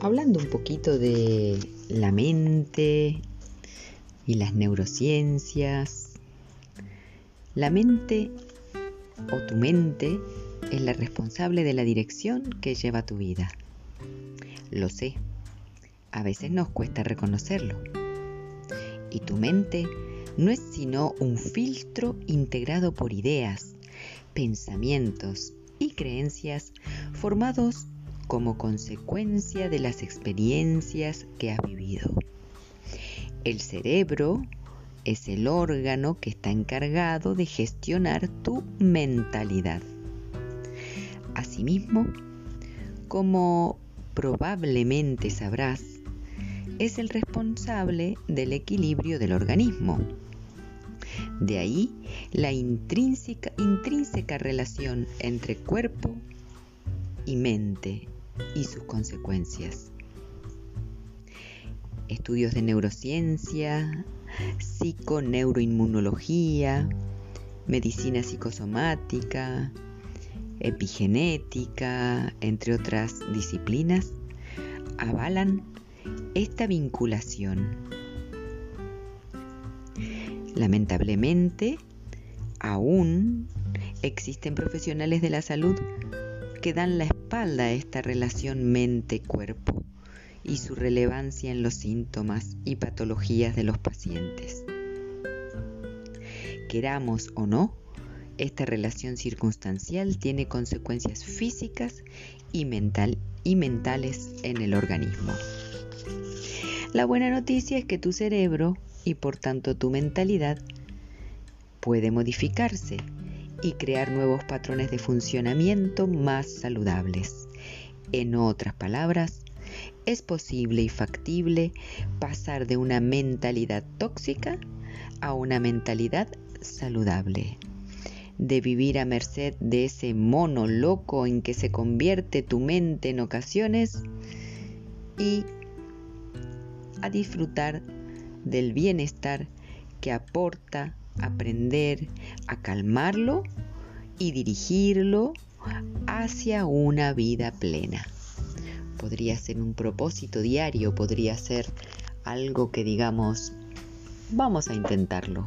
hablando un poquito de la mente y las neurociencias. La mente o tu mente es la responsable de la dirección que lleva tu vida. Lo sé, a veces nos cuesta reconocerlo. Y tu mente no es sino un filtro integrado por ideas, pensamientos y creencias formados como consecuencia de las experiencias que has vivido. El cerebro es el órgano que está encargado de gestionar tu mentalidad. Asimismo, como probablemente sabrás, es el responsable del equilibrio del organismo. De ahí la intrínseca, intrínseca relación entre cuerpo y mente y sus consecuencias. Estudios de neurociencia, psiconeuroinmunología, medicina psicosomática, epigenética, entre otras disciplinas, avalan esta vinculación. Lamentablemente, aún existen profesionales de la salud que dan la espalda a esta relación mente-cuerpo y su relevancia en los síntomas y patologías de los pacientes. Queramos o no, esta relación circunstancial tiene consecuencias físicas y, mental, y mentales en el organismo. La buena noticia es que tu cerebro y por tanto tu mentalidad puede modificarse y crear nuevos patrones de funcionamiento más saludables. En otras palabras, es posible y factible pasar de una mentalidad tóxica a una mentalidad saludable. De vivir a merced de ese mono loco en que se convierte tu mente en ocasiones y a disfrutar del bienestar que aporta aprender a calmarlo y dirigirlo hacia una vida plena. Podría ser un propósito diario, podría ser algo que digamos, vamos a intentarlo.